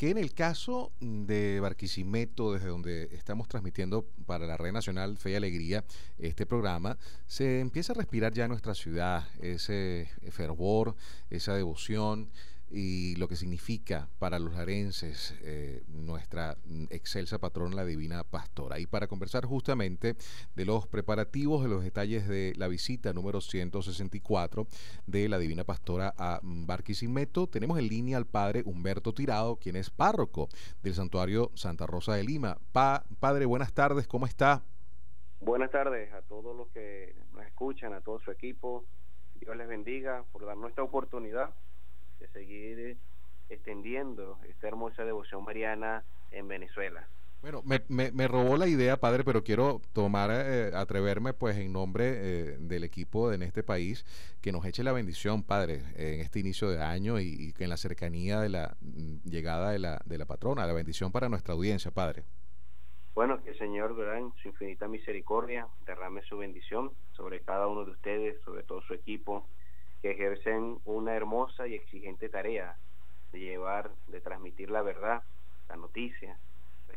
que en el caso de Barquisimeto, desde donde estamos transmitiendo para la Red Nacional Fe y Alegría este programa, se empieza a respirar ya en nuestra ciudad ese fervor, esa devoción y lo que significa para los arenses eh, nuestra excelsa patrona, la Divina Pastora. Y para conversar justamente de los preparativos, de los detalles de la visita número 164 de la Divina Pastora a Barquisimeto, tenemos en línea al padre Humberto Tirado, quien es párroco del Santuario Santa Rosa de Lima. padre, buenas tardes, ¿cómo está? Buenas tardes a todos los que nos escuchan, a todo su equipo. Dios les bendiga por dar nuestra oportunidad de seguir extendiendo esta hermosa devoción mariana en Venezuela. Bueno, me, me, robó la idea, padre, pero quiero tomar, eh, atreverme, pues, en nombre eh, del equipo en este país, que nos eche la bendición, padre, en este inicio de año y, que en la cercanía de la mm, llegada de la, de la patrona, la bendición para nuestra audiencia, padre. Bueno, que el Señor, ¿verdad? en su infinita misericordia, derrame su bendición sobre cada uno de ustedes, sobre todo su equipo, que ejercen una hermosa y exigente tarea de llevar, de transmitir la verdad, la noticia,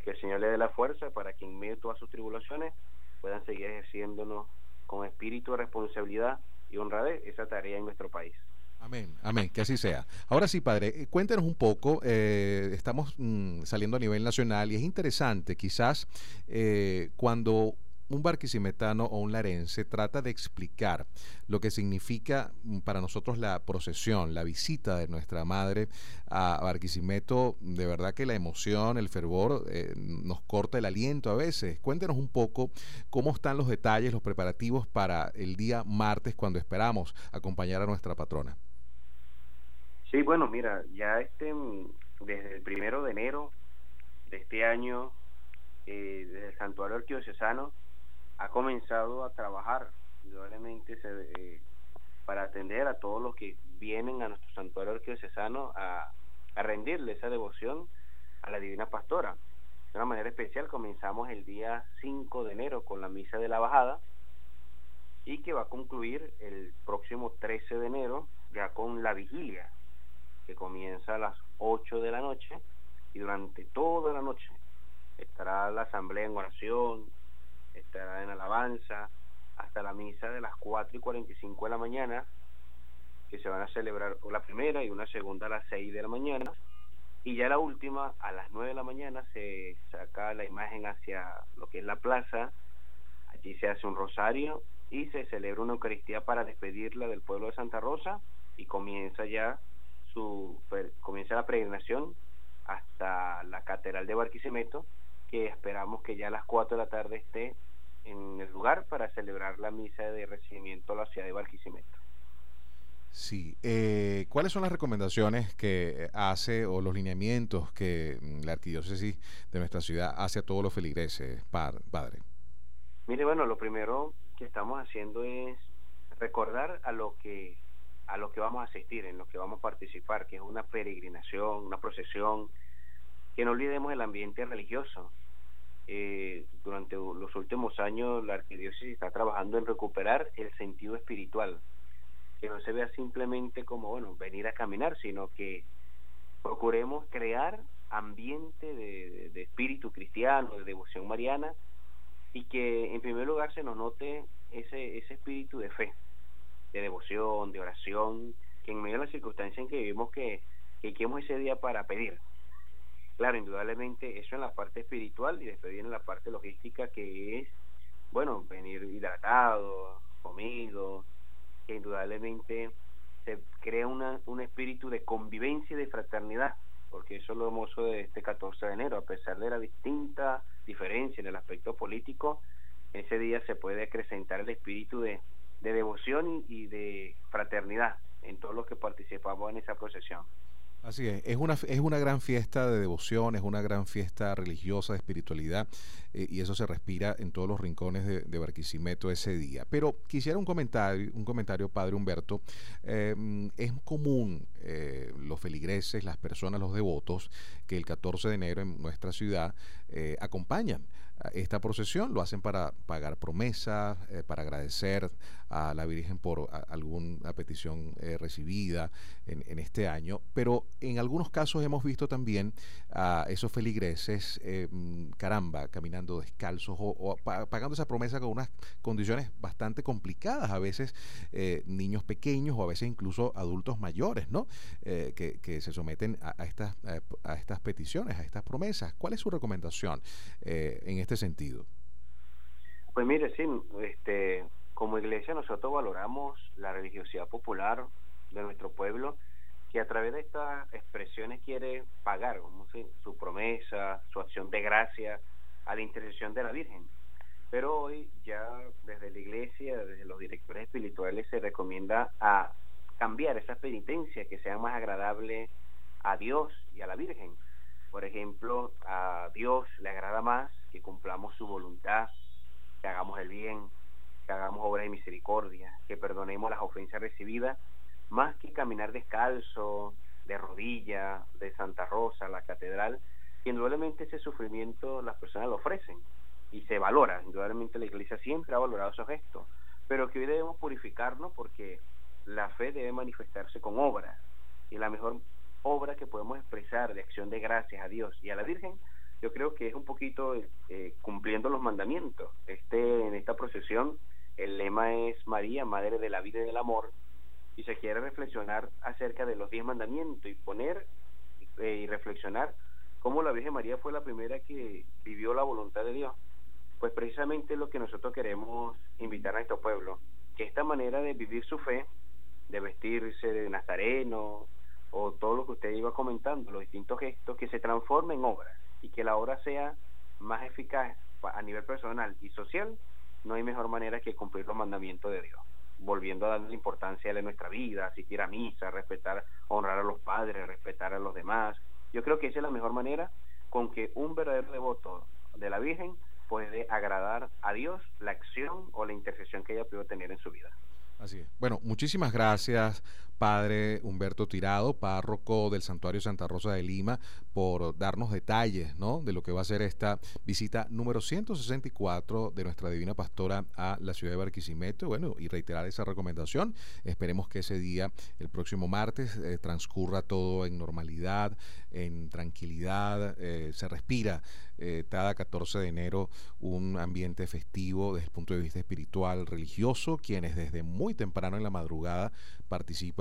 que el Señor le dé la fuerza para que en medio de todas sus tribulaciones puedan seguir ejerciéndonos con espíritu de responsabilidad y honradez esa tarea en nuestro país. Amén, amén, que así sea. Ahora sí, padre, eh, cuéntenos un poco, eh, estamos mm, saliendo a nivel nacional y es interesante, quizás eh, cuando un barquisimetano o un larense trata de explicar lo que significa mm, para nosotros la procesión, la visita de nuestra madre a Barquisimeto, de verdad que la emoción, el fervor eh, nos corta el aliento a veces. Cuéntenos un poco cómo están los detalles, los preparativos para el día martes cuando esperamos acompañar a nuestra patrona. Sí, bueno, mira, ya este mm, desde el primero de enero de este año, eh, desde el santuario arquidiocesano, ha comenzado a trabajar indudablemente eh, para atender a todos los que vienen a nuestro santuario arquidiocesano a, a rendirle esa devoción a la Divina Pastora. De una manera especial comenzamos el día 5 de enero con la misa de la bajada y que va a concluir el próximo 13 de enero ya con la vigilia que comienza a las 8 de la noche y durante toda la noche estará la asamblea en oración, estará en alabanza hasta la misa de las 4 y 45 de la mañana, que se van a celebrar la primera y una segunda a las 6 de la mañana, y ya la última a las 9 de la mañana se saca la imagen hacia lo que es la plaza, allí se hace un rosario y se celebra una Eucaristía para despedirla del pueblo de Santa Rosa y comienza ya su comienza la peregrinación hasta la catedral de Barquisimeto que esperamos que ya a las 4 de la tarde esté en el lugar para celebrar la misa de recibimiento a la ciudad de Barquisimeto. Sí, eh, ¿cuáles son las recomendaciones que hace o los lineamientos que mm, la arquidiócesis de nuestra ciudad hace a todos los feligreses, padre? Mire, bueno, lo primero que estamos haciendo es recordar a lo que a lo que vamos a asistir, en lo que vamos a participar, que es una peregrinación, una procesión, que no olvidemos el ambiente religioso, eh, durante los últimos años la arquidiócesis está trabajando en recuperar el sentido espiritual, que no se vea simplemente como, bueno, venir a caminar, sino que procuremos crear ambiente de, espíritu cristiano, de devoción mariana, y que en primer lugar se nos note ese, ese espíritu de fe, de devoción, de oración, que en medio de la circunstancia en que vivimos que, que ese día para pedir, Claro, indudablemente eso en la parte espiritual y después viene la parte logística que es, bueno, venir hidratado, comido, que indudablemente se crea una, un espíritu de convivencia y de fraternidad, porque eso es lo hermoso de este 14 de enero, a pesar de la distinta diferencia en el aspecto político, ese día se puede acrecentar el espíritu de, de devoción y de fraternidad en todos los que participamos en esa procesión. Así es, es una, es una gran fiesta de devoción, es una gran fiesta religiosa, de espiritualidad, eh, y eso se respira en todos los rincones de, Barquisimeto ese día. Pero quisiera un comentario, un comentario, Padre Humberto. Eh, es común eh, los feligreses, las personas, los devotos, que el 14 de enero en nuestra ciudad acompañan esta procesión, lo hacen para pagar promesas, para agradecer a la Virgen por alguna petición recibida en, este año, pero en algunos casos hemos visto también a esos feligreses, eh, mm, caramba, caminando descalzos o, pagando esa promesa con unas condiciones bastante complicadas, a veces eh, niños pequeños o a veces incluso adultos mayores, ¿no? Que, se someten a, estas, a estas peticiones, a estas promesas. ¿Cuál es su recomendación en este sentido? Pues mire, sí, este, como iglesia nosotros valoramos la religiosidad popular de nuestro pueblo, que a través de estas expresiones quiere pagar su promesa, su acción de gracia a la intercesión de la Virgen. Pero hoy ya desde la iglesia, desde los directores espirituales se recomienda a cambiar esas penitencias que sean más agradables a Dios y a la Virgen. Por ejemplo, a Dios le agrada más que cumplamos su voluntad, que hagamos el bien, que hagamos obras de misericordia, que perdonemos las ofensas recibidas, más que caminar descalzo, de rodilla, de Santa Rosa, la catedral, que indudablemente ese sufrimiento las personas lo ofrecen y se valora, indudablemente la iglesia siempre ha valorado esos gestos, pero que hoy debemos purificarnos porque la fe debe manifestarse con obras y la mejor obra que podemos expresar de acción de gracias a Dios y a la Virgen yo creo que es un poquito eh, cumpliendo los mandamientos. Este en esta procesión el lema es María, Madre de la Vida y del Amor, y se quiere reflexionar acerca de los diez mandamientos y poner eh, y reflexionar cómo la Virgen María fue la primera que vivió la voluntad de Dios. Pues precisamente lo que nosotros queremos invitar a nuestro pueblo, que esta manera de vivir su fe, de vestirse de nazareno, o todo lo que usted iba comentando, los distintos gestos, que se transformen en obras y que la obra sea más eficaz a nivel personal y social no hay mejor manera que cumplir los mandamientos de Dios, volviendo a darle importancia a nuestra vida, asistir a misa, respetar, honrar a los padres, respetar a los demás. Yo creo que esa es la mejor manera con que un verdadero devoto de la Virgen puede agradar a Dios la acción o la intercesión que ella puede tener en su vida. Así es. Bueno, muchísimas gracias, Padre Humberto Tirado, párroco del Santuario Santa Rosa de Lima, por darnos detalles ¿no? de lo que va a ser esta visita número 164 de nuestra Divina Pastora a la ciudad de Barquisimeto. Bueno, y reiterar esa recomendación. Esperemos que ese día, el próximo martes, eh, transcurra todo en normalidad, en tranquilidad, eh, se respira eh, cada 14 de enero un ambiente festivo desde el punto de vista espiritual, religioso, quienes desde muy temprano en la madrugada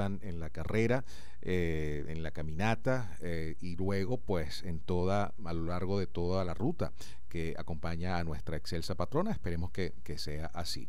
en la carrera, eh, en la caminata eh, y luego pues en toda, a lo largo de toda la ruta que acompaña a nuestra excelsa patrona. Esperemos que, que sea así.